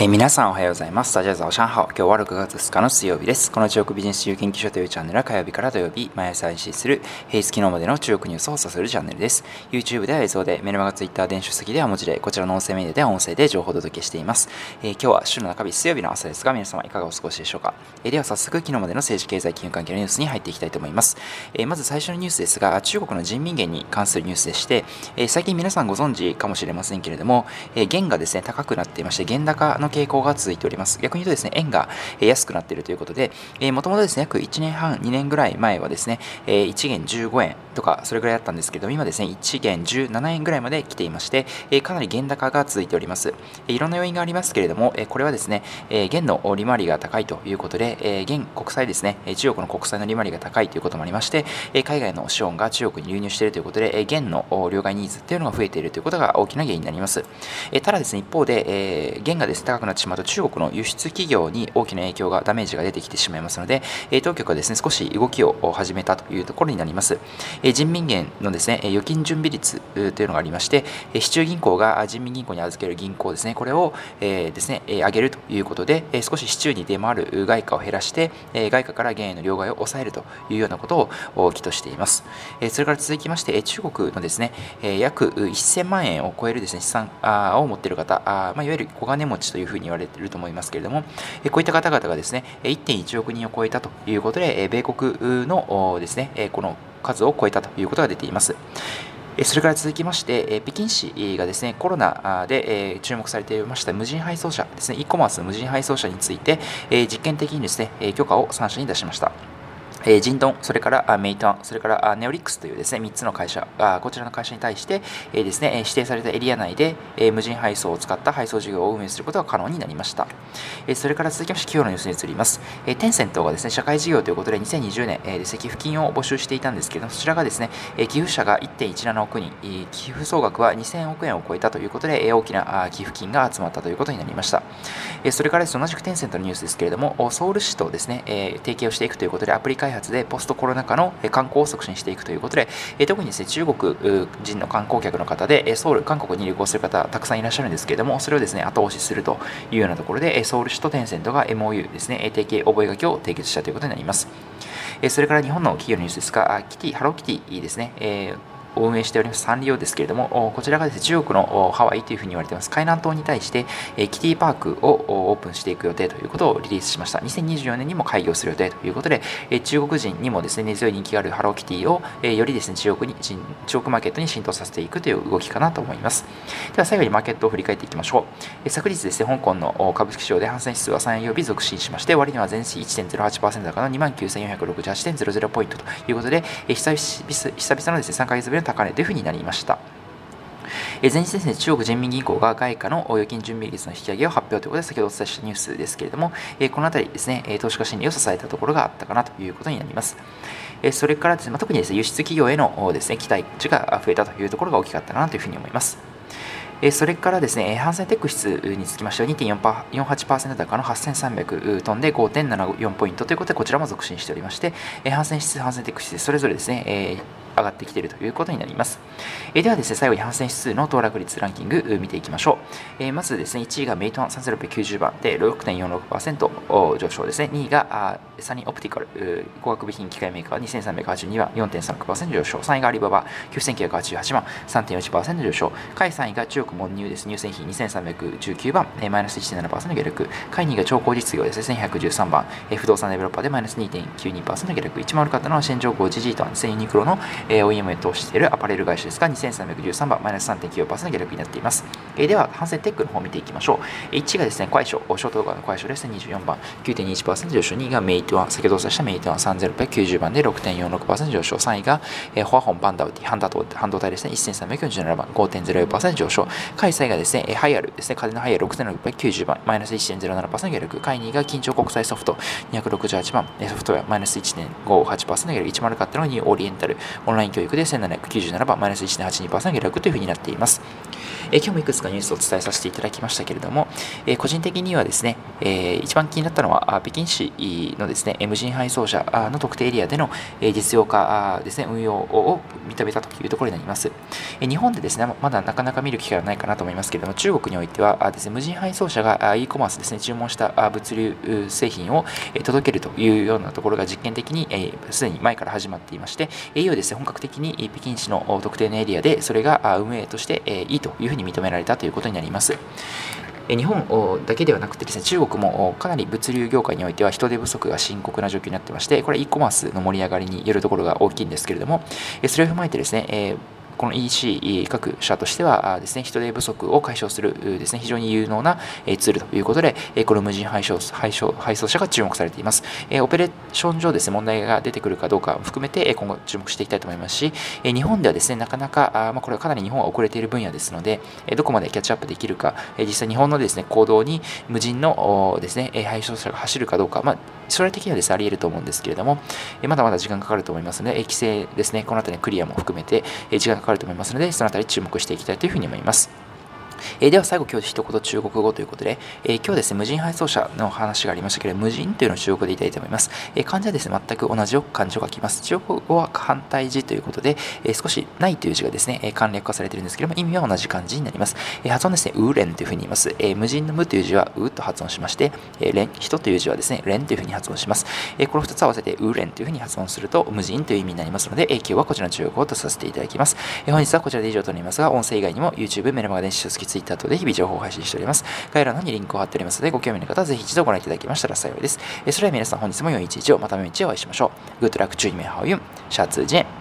えー、皆さんおはようございます。大家早上好。今日は6月2日の水曜日です。この中国ビジネス自由研究所というチャンネルは火曜日から土曜日、毎朝配信する平日昨日までの中国ニュースを操作するチャンネルです。YouTube では映像で、メルマガ Twitter 電子書籍では文字で、こちらの音声メディアでは音声で情報をお届けしています。えー、今日は週の中日水曜日の朝ですが、皆様いかがお過ごしでしょうか。えー、では早速、昨日までの政治経済金融関係のニュースに入っていきたいと思います。えまず最初のニュースですが、中国の人民元に関するニュースでして、え最近皆さんご存知かもしれませんけれども、え元がですね、高くなっていまして、元高の傾向が続いております。逆に言うとですね、円が安くなっているということで、もともとですね、約1年半、2年ぐらい前はですね、1元15円とか、それぐらいだったんですけど、今ですね、1元17円ぐらいまで来ていまして、かなり原高が続いております。いろんな要因がありますけれども、これはですね、元の利回りが高いということで、現国債ですね、中国の国債の利回りが高いということもありまして、海外の資本が中国に流入しているということで、元の両替ニーズっていうのが増えているということが大きな原因になります。ただですね、一方で、元がですね、高くなってしまうと中国の輸出企業に大きな影響が、ダメージが出てきてしまいますので、当局はですね、少し動きを始めたというところになります。人民元のですね、預金準備率というのがありまして、市中銀行が人民銀行に預ける銀行ですね、これをですね、上げるということで、少し市中に出回る外貨を減らして、外貨から元への両替を抑えるというようなことを起としています。それから続きまして、中国のですね、約1000万円を超えるですね、資産を持っている方、まあ、いわゆる小金持ちというふうに言われていると思いますけれども、こういった方々がですね、1.1億人を超えたということで、米国のですね、この数を超えたということが出ています。それから続きまして、北京市がですね、コロナで注目されていました無人配送車ですね、e コマース無人配送車について、実験的にですね、許可を3社に出しました。えジンドン、それからメイトン、それからネオリックスというですね、3つの会社、あこちらの会社に対して、えですね、指定されたエリア内で、え無人配送を使った配送事業を運営することが可能になりました。えそれから続きまして、企業のニュースに移ります。えテンセントがですね、社会事業ということで2020年、えですね、寄付金を募集していたんですけれどもそちらがですね、え寄付者が1.17億人、え寄付総額は2000億円を超えたということで、え大きなあ寄付金が集まったということになりました。えそれからです、同じくテンセントのニュースですけれども、ソウル市とですね、え提携をしていくということで、アプリ開開発でポストコロナ禍の観光を促進していくということで、特にですね、中国人の観光客の方で、ソウル、韓国に旅行する方、たくさんいらっしゃるんですけれども、それをですね、後押しするというようなところで、ソウル市とテンセントが MOU ですね、提携覚書を締結したということになります。それから日本の企業のニュースですが、キティ、ハローキティですね、を運営しておりますサンリオですけれども、こちらがですね、中国のハワイというふうに言われています、海南島に対して、キティパークをオープンしていく予定ということをリリースしました。2024年にも開業する予定ということで、中国人にもですね、根強い人気があるハローキティをよりですね、中国に、中国マーケットに浸透させていくという動きかなと思います。では最後にマーケットを振り返っていきましょう。昨日ですね、香港の株式市場で反戦指数は3曜日続伸しまして、終値は前市1.08%高の29,468.00ポイントということで、久々のですね、3ヶ月ぶりの高値というふうになりました。前日ですね、中国人民銀行が外貨の預金準備率の引き上げを発表ということで、先ほどお伝えしたニュースですけれども、このあたりですね、投資家心理を支えたところがあったかなということになります。それからですね、特にですね、輸出企業へのですね、期待値が増えたというところが大きかったかなというふうに思います。それからですね、ハンセンテック指数につきましては2.48%高の8300トンで5.74ポイントということで、こちらも続伸しておりまして、ハンセン指数、ハンセンテック指数、それぞれですね、上がってきているということになります。えではですね、最後に反戦指数の騰落率ランキング見ていきましょう。えまずですね、1位がメイトン3690番で6.46%上昇ですね。2位がサニーオプティカル工学部品機械メーカー2382番4.36%上昇。3位がアリババ9988番3.41%上昇。下位3位が中国モンニューです。乳製品2319番マイナス1.7%下落。下位2位が超高実業ですね、1113番不動産デベロッパーでマイナス2.92%下落。一番悪かったのは申洲国際集団ですね、ユニクロの OEM へ投資しているアパレル会社ですが、2313番、マイナス3.94%下落になっています。えー、では、ハンセンテックの方を見ていきましょう。1位がですね、快手、ショート動画の快手ですね、24番、9.21%上昇、2がメイトワン、先ほどお伝えしたメイトワン。3690番で6.46%上昇、3位が、えー、華虹半導体、半導体ですね、1347番、5.04%上昇、下位3位がですね、ハイアルですね、風のハイアル6690番、マイナス1.07%下落、下位2位が金蝶国際ソフト。268番、ソフトウェア。マイナス1.58%下落、1丸買ったのがニューオリエンタル、オンライン教育で1797番、マイナス1.82%下落というふうになっています。え今日もいくつかニュースをお伝えさせていただきましたけれども、え個人的にはですね、え一番気になったのは、北京市のですね、無人配送車の特定エリアでの実用化ですね、運用を認めたというところになります。え日本でですね、まだなかなか見る機会はないかなと思いますけれども、中国においてはですね、無人配送車が e コマースですね、注文した物流製品を届けるというようなところが実験的にすでに前から始まっていまして、いよいよですね、本格的に北京市の特定のエリアでそれが運営としていいというふうにに認められたということになります。日本だけではなくてですね、中国もかなり物流業界においては人手不足が深刻な状況になってまして、これ e コマースの盛り上がりによるところが大きいんですけれども、それを踏まえてですね、この EC 各社としてはですね、人手不足を解消するですね、非常に有能なツールということで、この無人配送配送配送車が注目されています。オペレーション上ですね、問題が出てくるかどうか含めて今後注目していきたいと思いますし、日本ではですね、なかなか、ま、これはかなり日本は遅れている分野ですので、どこまでキャッチアップできるか、実際日本のですね、行動に無人のですね、配送車が走るかどうか、まあ、将来的にはですね、あり得ると思うんですけれども、まだまだ時間かかると思いますので、規制ですね、このあたりクリアも含めて時間かかると思いますので、その辺り注目していきたいというふうに思います。え、では最後今日一言中国語ということで、えー、今日ですね、無人配送車の話がありましたけれど、無人というのを中国語で言いたいと思います。えー、漢字はですね、全く同じよ漢字を書きます。中国語は反対字ということで、え少しないという字がですね、簡略化されているんですけれども、意味は同じ漢字になります。え発音ですね、ウーレンというふうに言います。え無人の無という字はウと発音しまして、えレン、人という字はですね、レンというふうに発音します。えこの2つ合わせてウーレンというふうに発音すると、無人という意味になりますので、え今日はこちらの中国語とさせていただきます。え本日はこちらで以上となりますが、音声以外にも YouTube、メルマガ電子書籍、Twitter 等で日々情報を配信しております。概要欄にリンクを貼っておりますので、ご興味の方はぜひ一度ご覧いただきましたら幸いです。それでは皆さん本日も良い一日を、また明日お会いしましょう。Good luck, 注意名ハオユン、シャツジェン。